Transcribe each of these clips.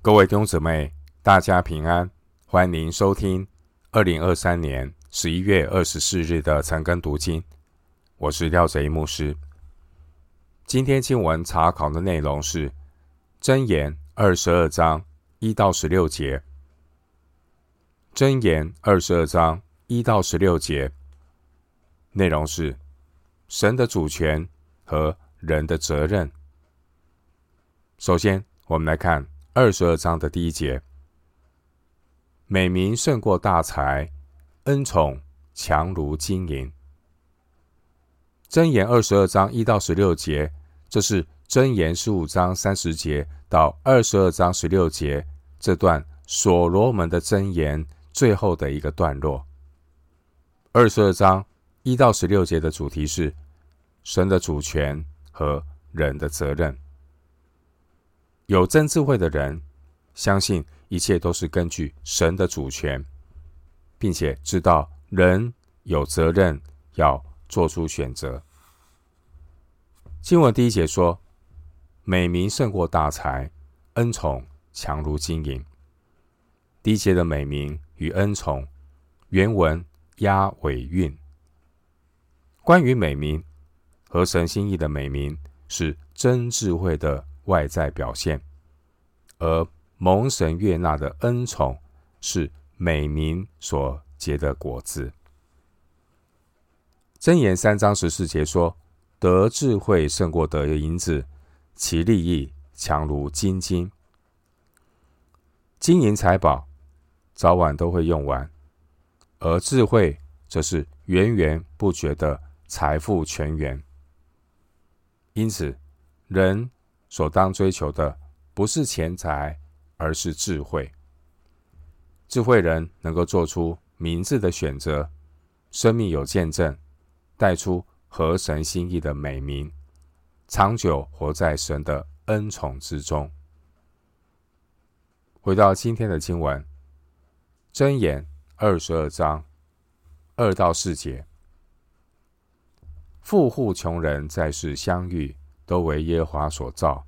各位弟兄姊妹，大家平安，欢迎收听二零二三年十一月二十四日的晨更读经。我是廖贼牧师。今天经文查考的内容是《箴言》二十二章一到十六节，《箴言》二十二章一到十六节内容是神的主权和人的责任。首先，我们来看。二十二章的第一节，美名胜过大财，恩宠强如金银。箴言二十二章一到十六节，这是箴言十五章三十节到二十二章十六节这段所罗门的箴言最后的一个段落。二十二章一到十六节的主题是神的主权和人的责任。有真智慧的人，相信一切都是根据神的主权，并且知道人有责任要做出选择。经文第一节说：“美名胜过大财，恩宠强如金银。”第一节的美名与恩宠，原文押尾韵。关于美名，和神心意的美名是真智慧的外在表现，而蒙神悦纳的恩宠是美名所结的果子。箴言三章十四节说：“得智慧胜过得银子，其利益强如金金。金银财宝早晚都会用完，而智慧则是源源不绝的财富泉源。因此，人。”所当追求的不是钱财，而是智慧。智慧人能够做出明智的选择，生命有见证，带出合神心意的美名，长久活在神的恩宠之中。回到今天的经文，箴言二十二章二到四节：富户穷人在世相遇。都为耶和华所造，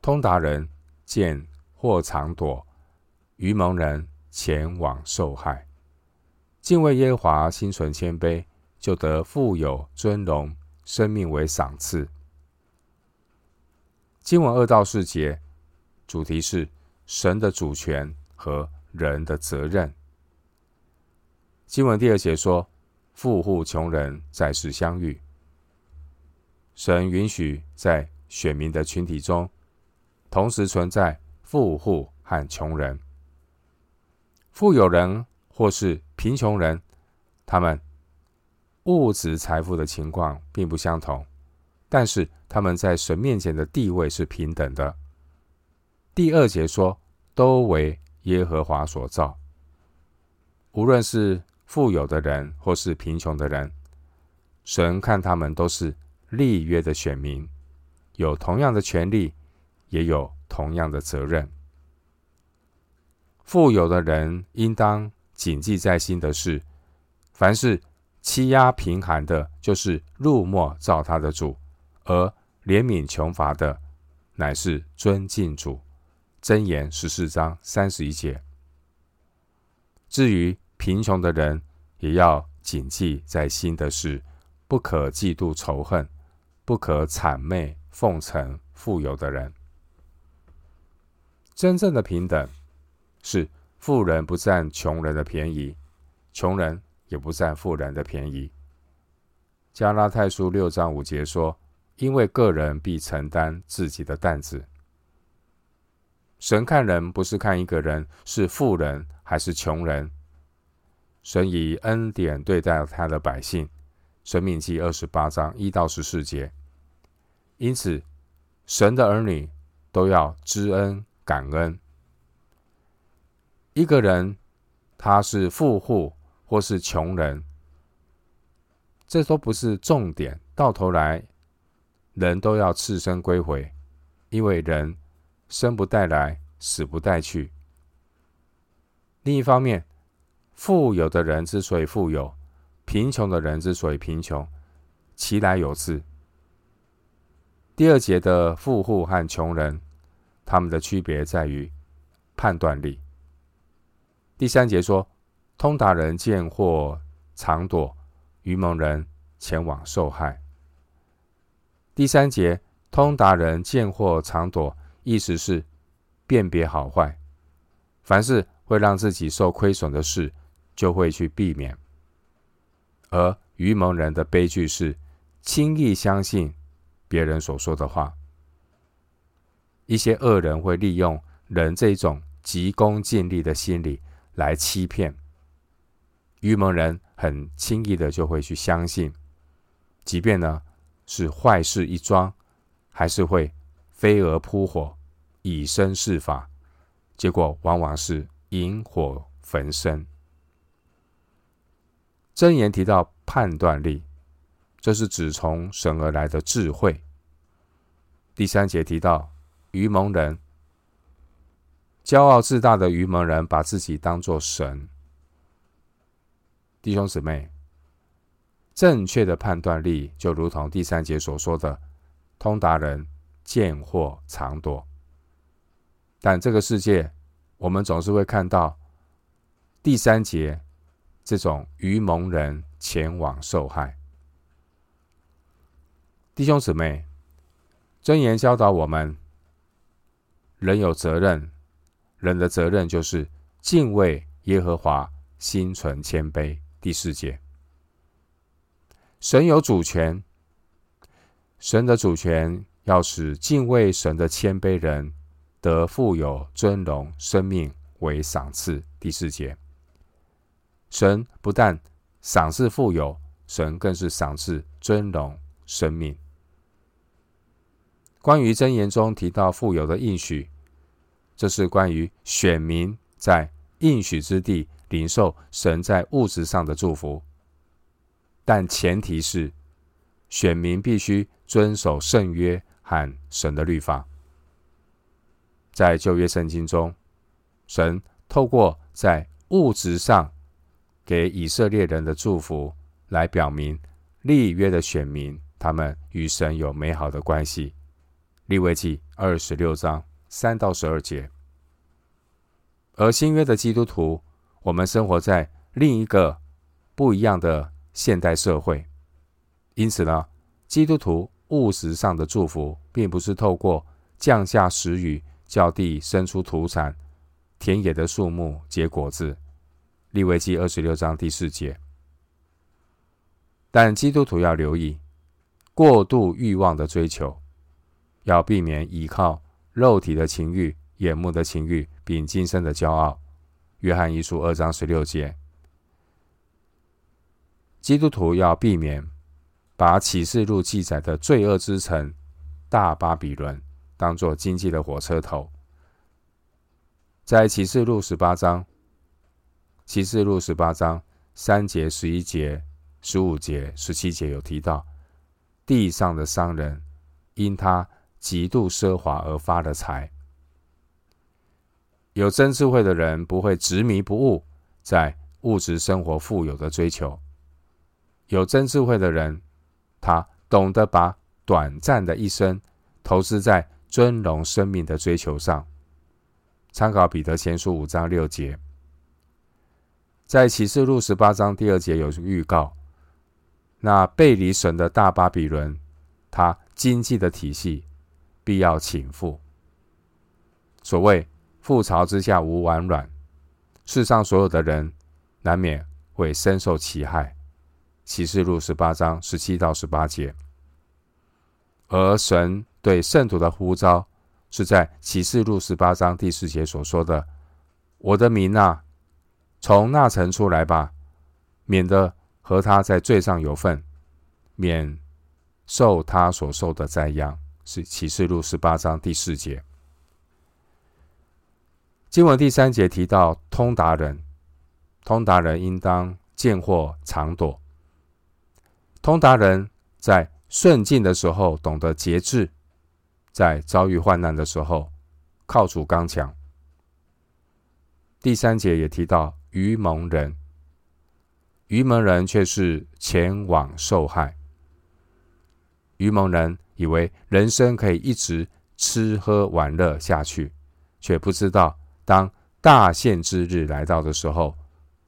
通达人见或藏躲，愚蒙人前往受害。敬畏耶和华，心存谦卑，就得富有尊荣，生命为赏赐。经文二到四节，主题是神的主权和人的责任。经文第二节说，富户穷人在世相遇。神允许在选民的群体中，同时存在富户和穷人。富有人或是贫穷人，他们物质财富的情况并不相同，但是他们在神面前的地位是平等的。第二节说，都为耶和华所造。无论是富有的人或是贫穷的人，神看他们都是。立约的选民有同样的权利，也有同样的责任。富有的人应当谨记在心的是，凡是欺压贫寒的，就是入没造他的主；而怜悯穷乏的，乃是尊敬主。箴言十四章三十一节。至于贫穷的人，也要谨记在心的是，不可嫉妒仇恨。不可谄媚奉承富有的人。真正的平等是富人不占穷人的便宜，穷人也不占富人的便宜。加拉太书六章五节说：“因为个人必承担自己的担子。”神看人不是看一个人是富人还是穷人，神以恩典对待他的百姓。神命记二十八章一到十四节。因此，神的儿女都要知恩感恩。一个人他是富户或是穷人，这都不是重点。到头来，人都要赤身归回，因为人生不带来，死不带去。另一方面，富有的人之所以富有，贫穷的人之所以贫穷，其来有自。第二节的富户和穷人，他们的区别在于判断力。第三节说，通达人见祸藏躲，愚蒙人前往受害。第三节，通达人见祸藏躲，意思是辨别好坏，凡是会让自己受亏损的事，就会去避免。而愚蒙人的悲剧是轻易相信别人所说的话。一些恶人会利用人这种急功近利的心理来欺骗。愚蒙人很轻易的就会去相信，即便呢是坏事一桩，还是会飞蛾扑火，以身试法，结果往往是引火焚身。箴言提到判断力，这是指从神而来的智慧。第三节提到愚蒙人，骄傲自大的愚蒙人把自己当作神。弟兄姊妹，正确的判断力就如同第三节所说的，通达人见祸藏躲。但这个世界，我们总是会看到第三节这种愚蒙人前往受害。弟兄姊妹，箴言教导我们，人有责任，人的责任就是敬畏耶和华，心存谦卑。第四节，神有主权，神的主权要使敬畏神的谦卑人得富有尊荣生命为赏赐。第四节，神不但赏赐富有，神更是赏赐尊荣生命。关于箴言中提到富有的应许，这是关于选民在应许之地。领受神在物质上的祝福，但前提是选民必须遵守圣约和神的律法。在旧约圣经中，神透过在物质上给以色列人的祝福，来表明立约的选民他们与神有美好的关系。利未记二十六章三到十二节，而新约的基督徒。我们生活在另一个不一样的现代社会，因此呢，基督徒务实上的祝福，并不是透过降下时雨，叫地生出土产，田野的树木结果子。利未记二十六章第四节。但基督徒要留意过度欲望的追求，要避免依靠肉体的情欲、眼目的情欲，并今生的骄傲。约翰一书二章十六节，基督徒要避免把启示录记载的罪恶之城大巴比伦当作经济的火车头。在启示录十八章，启示录十八章三节、十一节、十五节、十七节有提到，地上的商人因他极度奢华而发了财。有真智慧的人不会执迷不悟，在物质生活富有的追求。有真智慧的人，他懂得把短暂的一生投资在尊荣生命的追求上。参考彼得前书五章六节，在启示录十八章第二节有预告，那背离神的大巴比伦，他经济的体系必要倾覆。所谓。覆巢之下无完卵，世上所有的人难免会深受其害。启示录十八章十七到十八节，而神对圣徒的呼召是在启示录十八章第四节所说的：“我的民啊，从那城出来吧，免得和他在罪上有份，免受他所受的灾殃。”是启示录十八章第四节。经文第三节提到通达人，通达人应当见祸藏躲。通达人在顺境的时候懂得节制，在遭遇患难的时候靠主刚强。第三节也提到愚蒙人，愚蒙人却是前往受害。愚蒙人以为人生可以一直吃喝玩乐下去，却不知道。当大限之日来到的时候，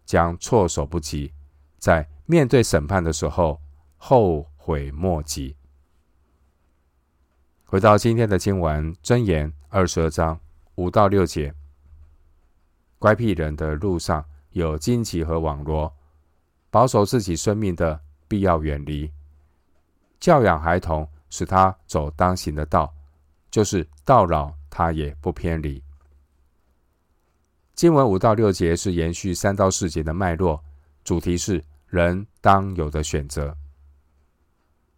将措手不及，在面对审判的时候后悔莫及。回到今天的经文，箴言二十二章五到六节：乖僻人的路上有荆棘和网罗，保守自己生命的必要远离。教养孩童，使他走当行的道，就是到老他也不偏离。经文五到六节是延续三到四节的脉络，主题是人当有的选择。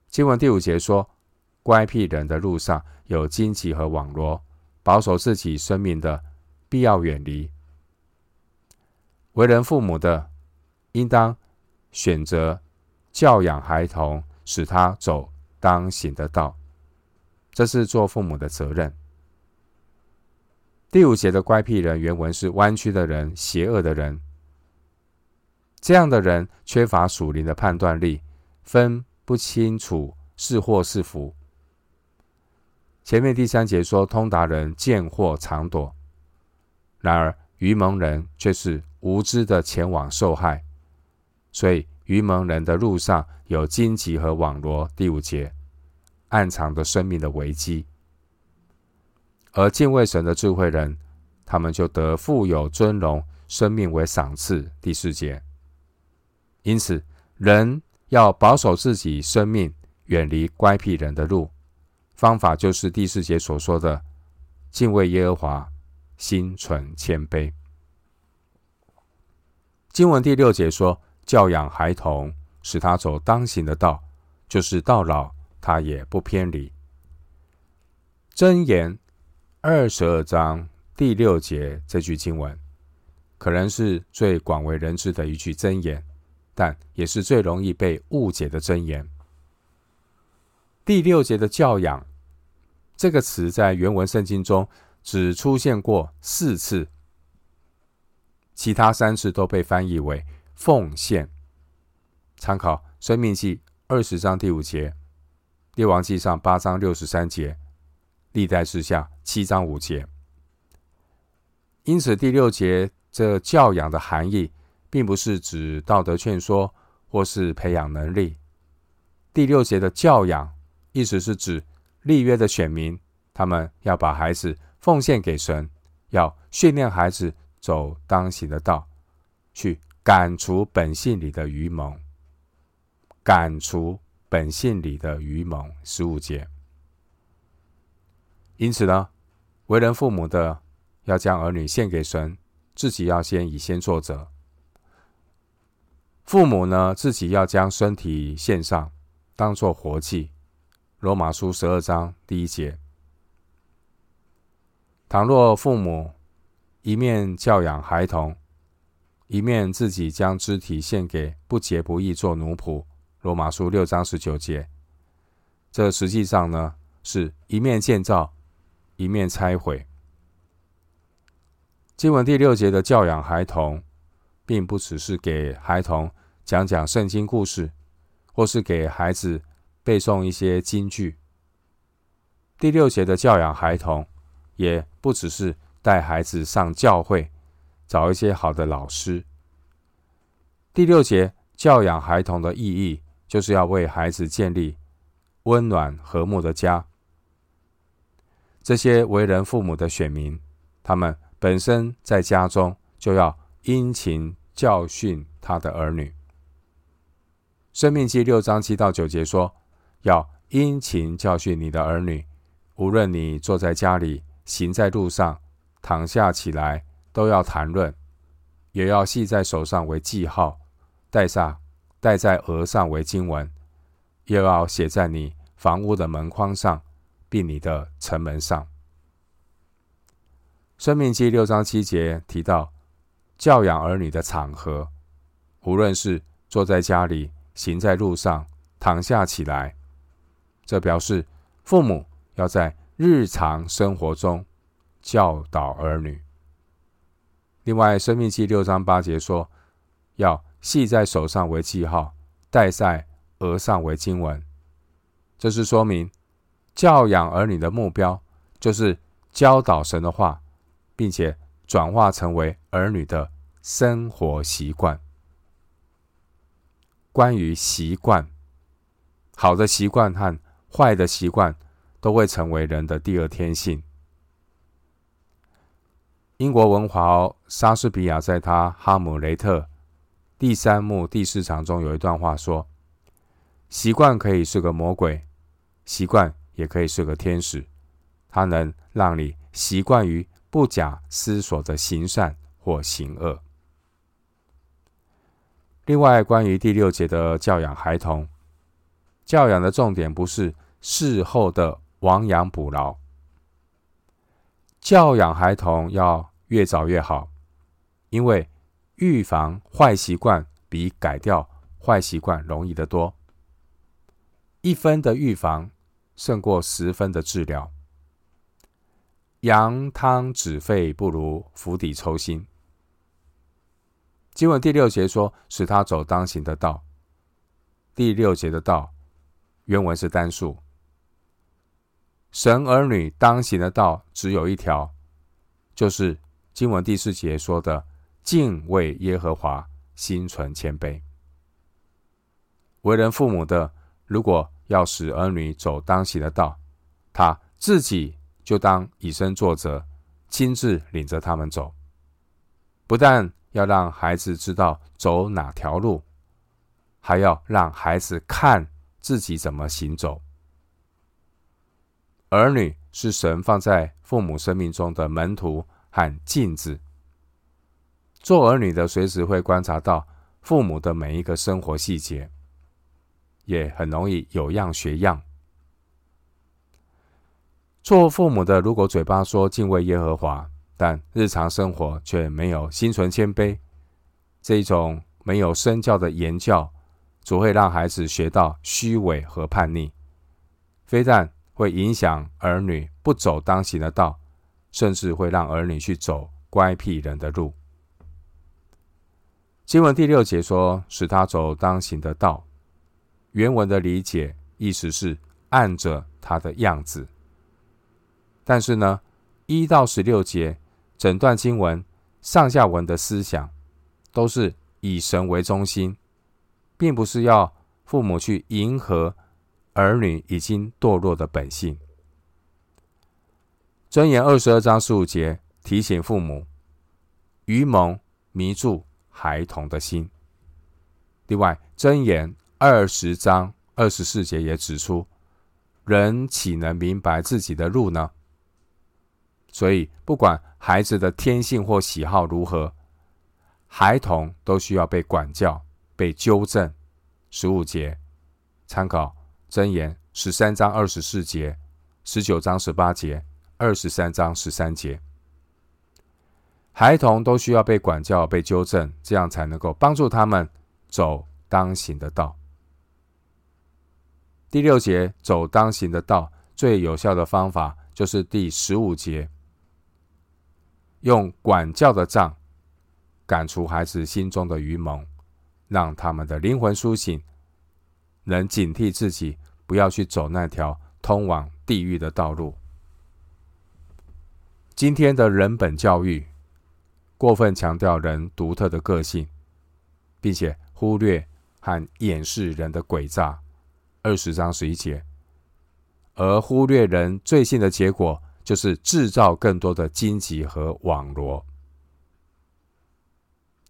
经文第五节说，乖僻人的路上有荆棘和网罗，保守自己生命的必要远离。为人父母的，应当选择教养孩童，使他走当行的道，这是做父母的责任。第五节的乖僻人，原文是弯曲的人、邪恶的人。这样的人缺乏属灵的判断力，分不清楚是祸是福。前面第三节说，通达人见祸常躲，然而愚蒙人却是无知的前往受害。所以愚蒙人的路上有荆棘和网罗。第五节，暗藏着生命的危机。而敬畏神的智慧人，他们就得富有尊荣，生命为赏赐。第四节，因此人要保守自己生命，远离乖僻人的路，方法就是第四节所说的敬畏耶和华，心存谦卑。经文第六节说，教养孩童，使他走当行的道，就是到老他也不偏离。箴言。二十二章第六节这句经文，可能是最广为人知的一句箴言，但也是最容易被误解的箴言。第六节的“教养”这个词在原文圣经中只出现过四次，其他三次都被翻译为“奉献”。参考《生命记》二十章第五节，《列王记上》八章六十三节。历代志下七章五节，因此第六节这教养的含义，并不是指道德劝说或是培养能力。第六节的教养，意思是指立约的选民，他们要把孩子奉献给神，要训练孩子走当行的道，去赶除本性里的愚蒙，赶除本性里的愚蒙。十五节。因此呢，为人父母的要将儿女献给神，自己要先以先作则。父母呢，自己要将身体献上，当作活祭。罗马书十二章第一节。倘若父母一面教养孩童，一面自己将肢体献给不洁不义做奴仆，罗马书六章十九节。这实际上呢，是一面建造。一面拆毁。经文第六节的教养孩童，并不只是给孩童讲讲圣经故事，或是给孩子背诵一些金句。第六节的教养孩童，也不只是带孩子上教会，找一些好的老师。第六节教养孩童的意义，就是要为孩子建立温暖和睦的家。这些为人父母的选民，他们本身在家中就要殷勤教训他的儿女。生命记六章七到九节说：“要殷勤教训你的儿女，无论你坐在家里，行在路上，躺下起来，都要谈论；也要系在手上为记号，戴上戴在额上为经文，又要写在你房屋的门框上。”并你的城门上。申命记六章七节提到教养儿女的场合，无论是坐在家里、行在路上、躺下起来，这表示父母要在日常生活中教导儿女。另外，申命记六章八节说，要系在手上为记号，戴在额上为经文，这是说明。教养儿女的目标，就是教导神的话，并且转化成为儿女的生活习惯。关于习惯，好的习惯和坏的习惯都会成为人的第二天性。英国文豪莎士比亚在他《哈姆雷特》第三幕第四场中有一段话说：“习惯可以是个魔鬼，习惯也可以是个天使，它能让你习惯于不假思索的行善或行恶。”另外，关于第六节的教养孩童，教养的重点不是事后的亡羊补牢，教养孩童要越早越好，因为预防坏习惯比改掉坏习惯容易得多。一分的预防胜过十分的治疗。扬汤止沸不如釜底抽薪。经文第六节说：“使他走当行的道。”第六节的道原文是单数。神儿女当行的道只有一条，就是经文第四节说的“敬畏耶和华，心存谦卑”。为人父母的，如果要使儿女走当行的道，他自己就当以身作则，亲自领着他们走，不但。要让孩子知道走哪条路，还要让孩子看自己怎么行走。儿女是神放在父母生命中的门徒和镜子。做儿女的随时会观察到父母的每一个生活细节，也很容易有样学样。做父母的如果嘴巴说敬畏耶和华，但日常生活却没有心存谦卑，这一种没有身教的言教，只会让孩子学到虚伪和叛逆，非但会影响儿女不走当行的道，甚至会让儿女去走乖僻人的路。经文第六节说：“使他走当行的道。”原文的理解意思是按着他的样子，但是呢，一到十六节。整段经文上下文的思想都是以神为中心，并不是要父母去迎合儿女已经堕落的本性。箴言二十二章十五节提醒父母：愚蒙迷住孩童的心。另外，箴言二十章二十四节也指出：人岂能明白自己的路呢？所以，不管孩子的天性或喜好如何，孩童都需要被管教、被纠正。十五节，参考箴言十三章二十四节、十九章十八节、二十三章十三节，孩童都需要被管教、被纠正，这样才能够帮助他们走当行的道。第六节，走当行的道，最有效的方法就是第十五节。用管教的杖赶除孩子心中的愚蒙，让他们的灵魂苏醒，能警惕自己，不要去走那条通往地狱的道路。今天的人本教育过分强调人独特的个性，并且忽略和掩饰人的诡诈，二十章十一节，而忽略人罪性的结果。就是制造更多的荆棘和网罗。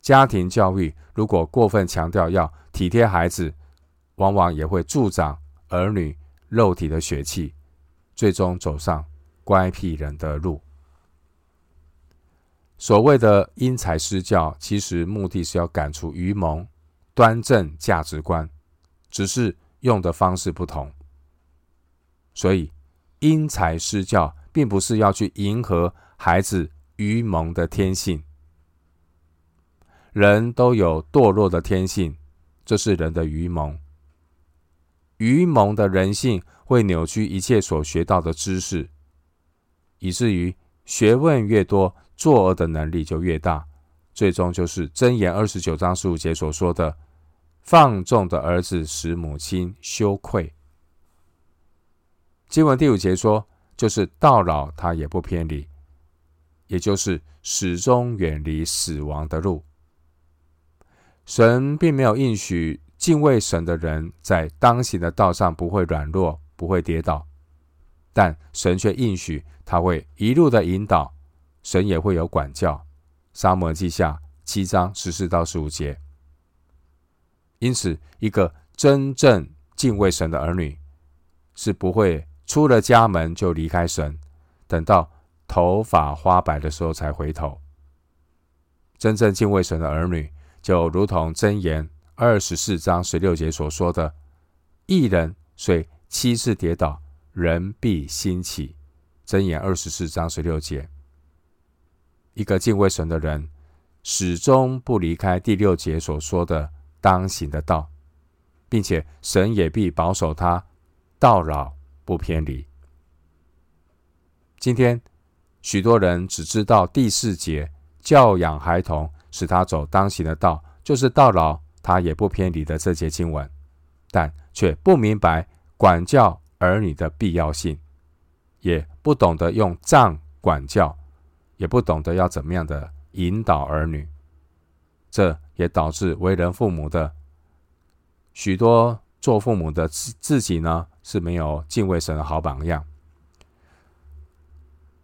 家庭教育如果过分强调要体贴孩子，往往也会助长儿女肉体的血气，最终走上乖僻人的路。所谓的因材施教，其实目的是要赶除愚蒙，端正价值观，只是用的方式不同。所以因材施教。并不是要去迎合孩子愚蒙的天性，人都有堕落的天性，这是人的愚蒙。愚蒙的人性会扭曲一切所学到的知识，以至于学问越多，作恶的能力就越大，最终就是箴言二十九章十五节所说的：“放纵的儿子使母亲羞愧。”经文第五节说。就是到老，他也不偏离。也就是始终远离死亡的路。神并没有应许敬畏神的人在当行的道上不会软弱、不会跌倒，但神却应许他会一路的引导，神也会有管教。沙漠记下七章十四到十五节。因此，一个真正敬畏神的儿女是不会出了家门就离开神，等到头发花白的时候才回头。真正敬畏神的儿女，就如同箴言二十四章十六节所说的：“一人虽七次跌倒，人必兴起。”箴言二十四章十六节。一个敬畏神的人，始终不离开第六节所说的。当行的道，并且神也必保守他到老不偏离。今天许多人只知道第四节教养孩童，使他走当行的道，就是到老他也不偏离的这节经文，但却不明白管教儿女的必要性，也不懂得用杖管教，也不懂得要怎么样的引导儿女。这也导致为人父母的许多做父母的自自己呢，是没有敬畏神的好榜样。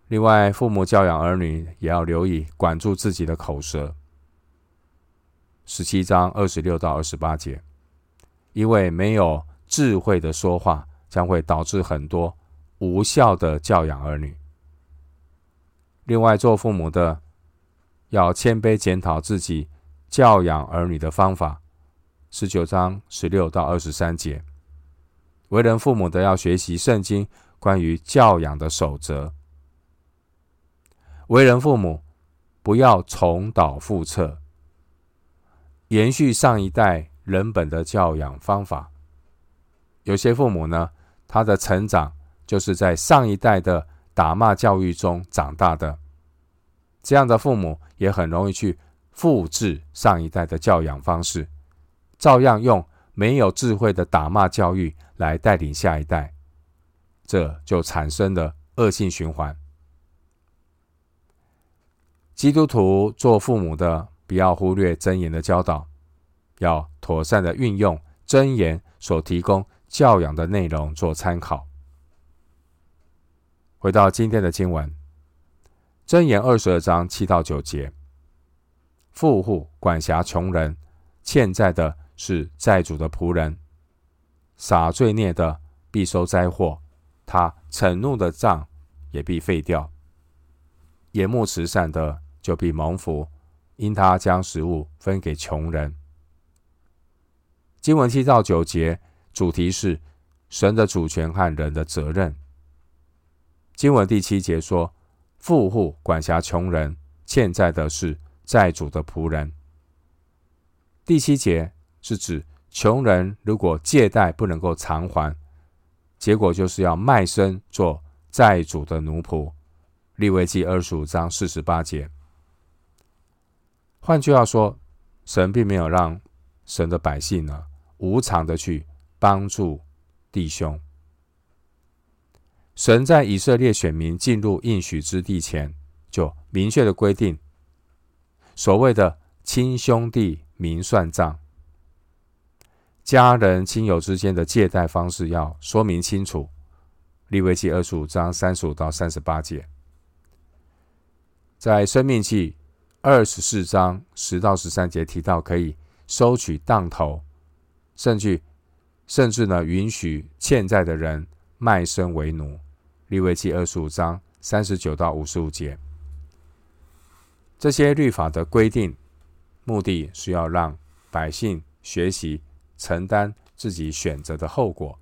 另外，父母教养儿女也要留意管住自己的口舌。十七章二十六到二十八节，因为没有智慧的说话，将会导致很多无效的教养儿女。另外，做父母的要谦卑检讨自己。教养儿女的方法，十九章十六到二十三节。为人父母的要学习圣经关于教养的守则。为人父母不要重蹈覆辙，延续上一代人本的教养方法。有些父母呢，他的成长就是在上一代的打骂教育中长大的，这样的父母也很容易去。复制上一代的教养方式，照样用没有智慧的打骂教育来带领下一代，这就产生了恶性循环。基督徒做父母的，不要忽略箴言的教导，要妥善的运用箴言所提供教养的内容做参考。回到今天的经文，箴言二十二章七到九节。富户管辖穷人，欠债的是债主的仆人，撒罪孽的必收灾祸，他恼怒的杖也必废掉。眼目慈善的就必蒙福，因他将食物分给穷人。经文七到九节主题是神的主权和人的责任。经文第七节说，富户管辖穷人，欠债的是。债主的仆人。第七节是指穷人如果借贷不能够偿还，结果就是要卖身做债主的奴仆。利未记二十五章四十八节。换句话说，神并没有让神的百姓呢无偿的去帮助弟兄。神在以色列选民进入应许之地前，就明确的规定。所谓的亲兄弟明算账，家人亲友之间的借贷方式要说明清楚。利未记二十五章三十五到三十八节，在生命记二十四章十到十三节提到，可以收取当头，甚至甚至呢允许欠债的人卖身为奴。利未记二十五章三十九到五十五节。这些律法的规定，目的是要让百姓学习承担自己选择的后果。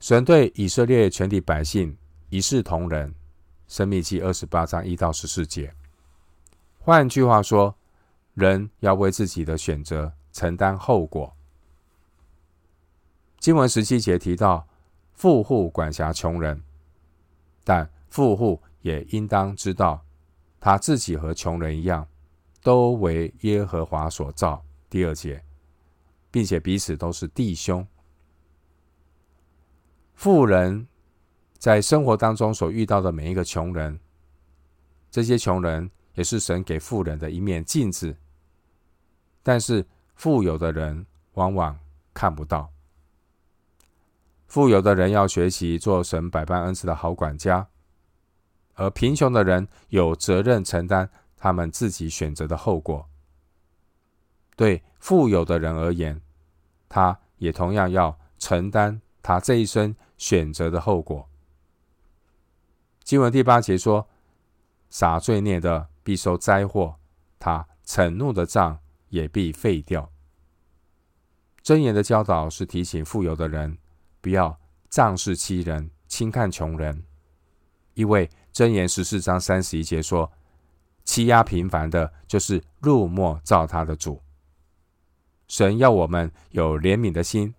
神对以色列全体百姓一视同仁，申命记二十八章一到十四节。换句话说，人要为自己的选择承担后果。经文十七节提到，富户管辖穷人，但富户也应当知道。他自己和穷人一样，都为耶和华所造。第二节，并且彼此都是弟兄。富人在生活当中所遇到的每一个穷人，这些穷人也是神给富人的一面镜子，但是富有的人往往看不到。富有的人要学习做神百般恩赐的好管家，而贫穷的人有责任承担他们自己选择的后果。对富有的人而言，他也同样要承担他这一生选择的后果。经文第八节说：“撒罪孽的必受灾祸，他恼怒的杖也必废掉。”箴言的教导是提醒富有的人不要仗势欺人、轻看穷人，因为箴言十四章三十一节说：“欺压平凡的，就是入没造他的主。”神要我们有怜悯的心。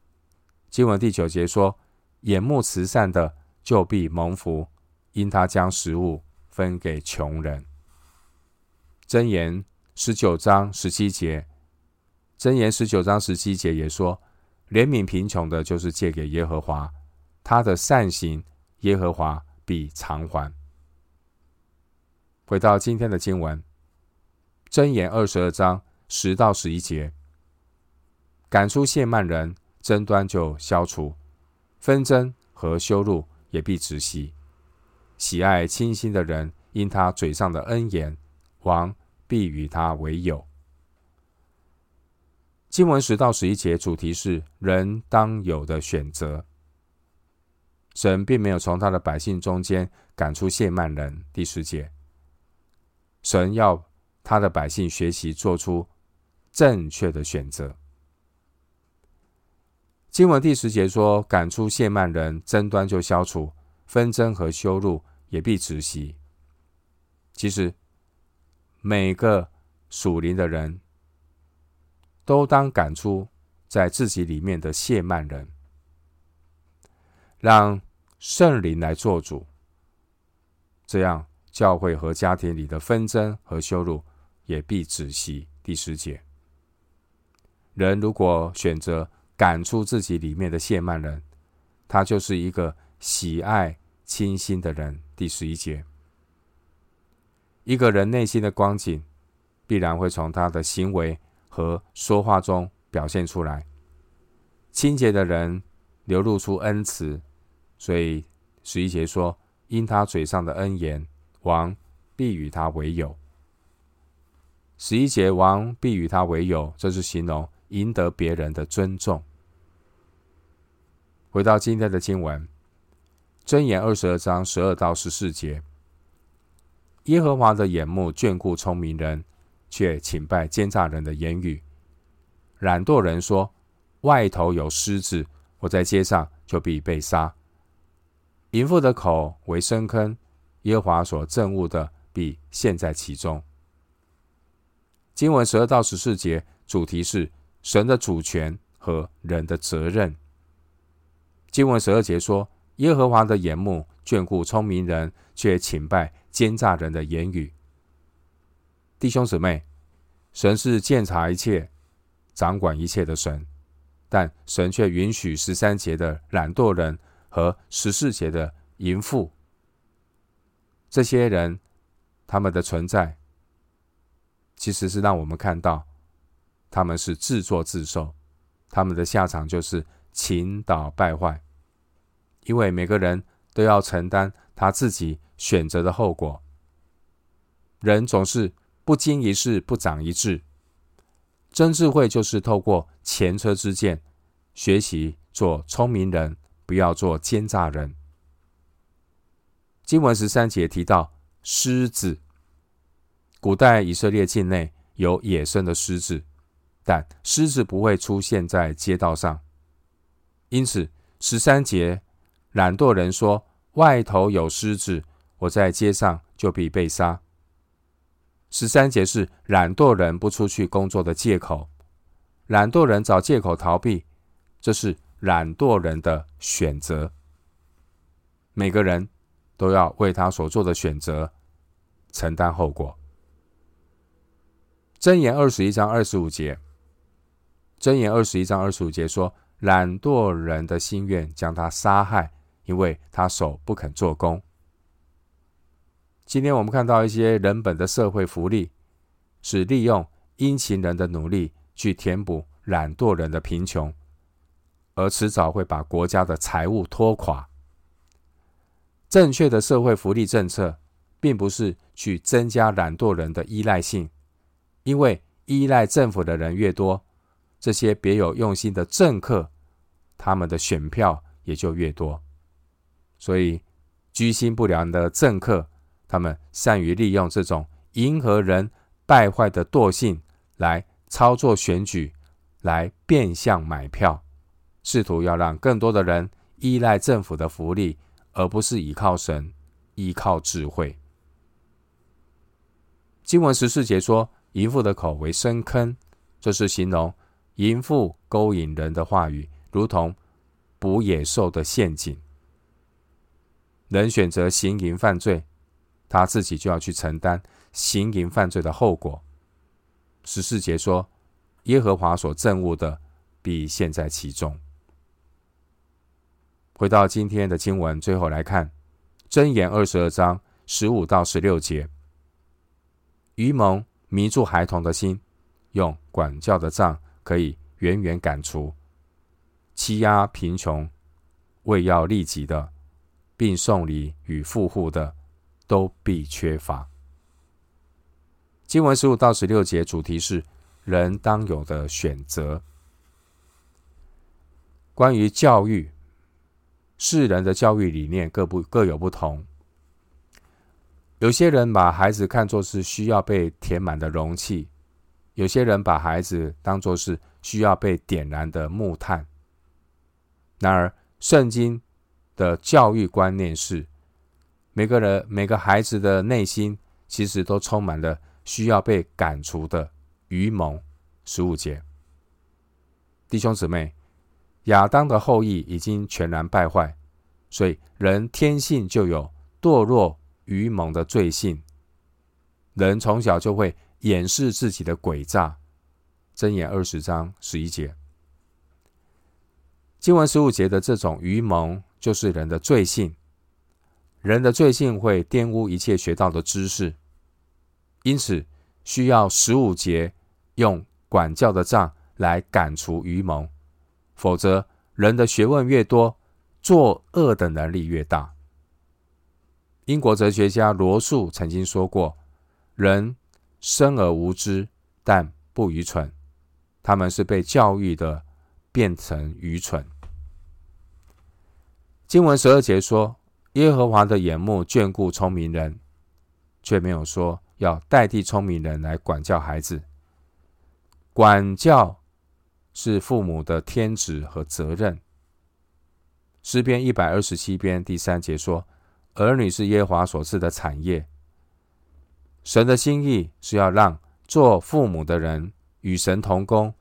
经文第九节说：“眼目慈善的，就必蒙福，因他将食物分给穷人。”箴言十九章十七节，箴言十九章十七节也说：“怜悯贫穷的，就是借给耶和华，他的善行，耶和华必偿还。”回到今天的经文，箴言二十二章十到十一节。赶出亵慢人，争端就消除；纷争和羞辱也必止息。喜爱清心的人，因他嘴上的恩言，王必与他为友。经文十到十一节主题是人当有的选择。神并没有从他的百姓中间赶出谢曼人。第十节，神要他的百姓学习做出正确的选择。经文第十节说：“赶出谢曼人，争端就消除；纷争和羞辱也必止息。”其实，每个属灵的人都当赶出在自己里面的谢曼人，让圣灵来做主。这样，教会和家庭里的纷争和羞辱也必止息。第十节，人如果选择，赶出自己里面的谢曼人，他就是一个喜爱亲心的人。第十一节，一个人内心的光景，必然会从他的行为和说话中表现出来。清洁的人流露出恩慈，所以十一节说：“因他嘴上的恩言，王必与他为友。”十一节，王必与他为友，这是形容。赢得别人的尊重。回到今天的经文，箴言二十二章十二到十四节：耶和华的眼目眷顾聪明人，却倾败奸诈人的言语。懒惰人说：“外头有狮子，我在街上就必被杀。”淫妇的口为深坑，耶和华所憎恶的必陷在其中。经文十二到十四节主题是。神的主权和人的责任。经文十二节说：“耶和华的眼目眷顾聪明人，却倾败奸诈人的言语。”弟兄姊妹，神是鉴察一切、掌管一切的神，但神却允许十三节的懒惰人和十四节的淫妇。这些人，他们的存在，其实是让我们看到。他们是自作自受，他们的下场就是倾倒败坏，因为每个人都要承担他自己选择的后果。人总是不经一事不长一智，真智慧就是透过前车之鉴，学习做聪明人，不要做奸诈人。经文十三节提到狮子，古代以色列境内有野生的狮子。但狮子不会出现在街道上，因此十三节懒惰人说：“外头有狮子，我在街上就必被杀。”十三节是懒惰人不出去工作的借口，懒惰人找借口逃避，这是懒惰人的选择。每个人都要为他所做的选择承担后果。箴言二十一章二十五节。箴言二十一章二十五节说：“懒惰人的心愿将他杀害，因为他手不肯做工。”今天我们看到一些人本的社会福利，是利用殷勤人的努力去填补懒惰人的贫穷，而迟早会把国家的财务拖垮。正确的社会福利政策，并不是去增加懒惰人的依赖性，因为依赖政府的人越多，这些别有用心的政客，他们的选票也就越多。所以，居心不良的政客，他们善于利用这种迎合人败坏的惰性来操作选举，来变相买票，试图要让更多的人依赖政府的福利。而不是依靠神，依靠智慧。经文十四节说：“淫妇的口为深坑”，这是形容淫妇勾引人的话语，如同捕野兽的陷阱。人选择行淫犯罪，他自己就要去承担行淫犯罪的后果。十四节说：“耶和华所憎恶的，必陷在其中。”回到今天的经文，最后来看《箴言》二十二章十五到十六节：愚蒙迷住孩童的心，用管教的杖可以远远赶除；欺压贫穷、为要利己的，并送礼与富户的，都必缺乏。经文十五到十六节主题是人当有的选择，关于教育。世人的教育理念各不各有不同。有些人把孩子看作是需要被填满的容器，有些人把孩子当作是需要被点燃的木炭。然而，圣经的教育观念是，每个人每个孩子的内心其实都充满了需要被赶除的愚蒙。十五节，弟兄姊妹。亚当的后裔已经全然败坏，所以人天性就有堕落愚蒙的罪性。人从小就会掩饰自己的诡诈。箴言二十章十一节，经文十五节的这种愚蒙，就是人的罪性。人的罪性会玷污一切学到的知识，因此需要十五节用管教的杖来赶除愚蒙。否则，人的学问越多，作恶的能力越大。英国哲学家罗素曾经说过：“人生而无知，但不愚蠢。他们是被教育的，变成愚蠢。”经文十二节说：“耶和华的眼目眷顾聪明人，却没有说要代替聪明人来管教孩子。管教。”是父母的天职和责任。诗篇一百二十七篇第三节说：“儿女是耶和华所赐的产业。”神的心意是要让做父母的人与神同工，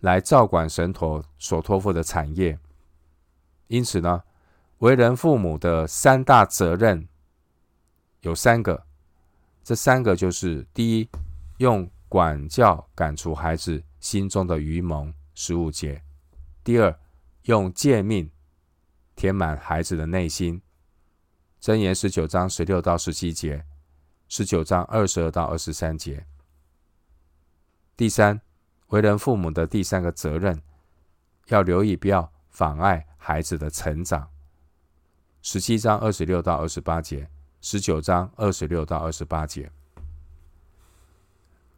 来照管神所所托付的产业。因此呢，为人父母的三大责任有三个，这三个就是：第一，用管教赶除孩子心中的愚蒙。十五节，第二，用诫命填满孩子的内心。箴言十九章十六到十七节，十九章二十二到二十三节。第三，为人父母的第三个责任，要留意不要妨碍孩子的成长。十七章二十六到二十八节，十九章二十六到二十八节。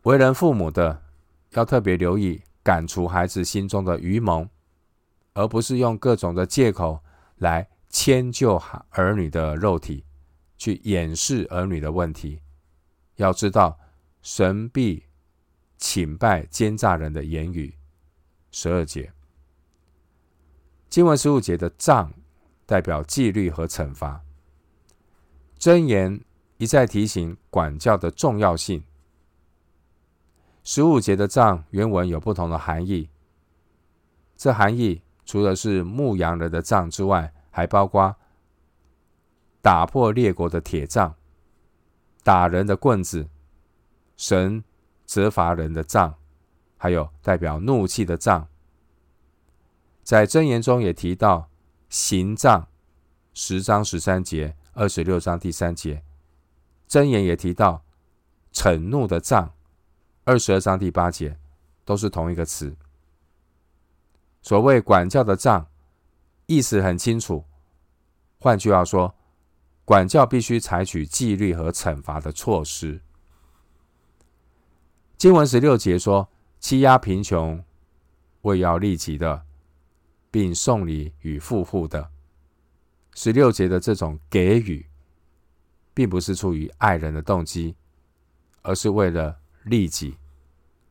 为人父母的要特别留意。赶除孩子心中的愚蒙，而不是用各种的借口来迁就儿女的肉体，去掩饰儿女的问题。要知道，神必倾败奸诈人的言语。十二节，经文十五节的杖代表纪律和惩罚。箴言一再提醒管教的重要性。十五节的杖原文有不同的含义，这含义除了是牧羊人的杖之外，还包括打破列国的铁杖、打人的棍子、神责罚人的杖，还有代表怒气的杖。在箴言中也提到行杖，十章十三节、二十六章第三节，箴言也提到“惩怒的杖”，二十二章第八节都是同一个词。所谓管教的杖，意思很清楚。换句话说，管教必须采取纪律和惩罚的措施。经文十六节说：“欺压贫穷，为要利己的，并送礼与富户的。”十六节的这种给予，并不是出于爱人的动机，而是为了利己，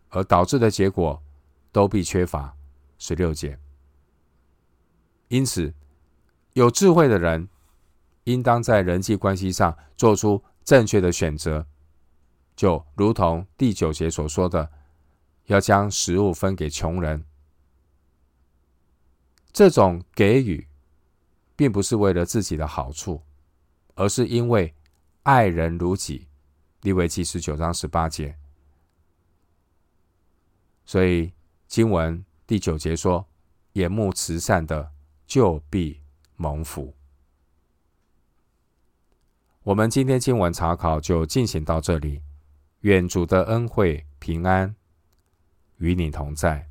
而导致的结果都必缺乏。十六节。因此，有智慧的人，应当在人际关系上做出正确的选择。就如同第九节所说的，要将食物分给穷人。这种给予，并不是为了自己的好处，而是因为爱人如己。利未记十九章十八节。所以经文第九节说：“眼目慈善的，就必蒙福。”我们今天经文查考就进行到这里。愿主的恩惠平安与你同在。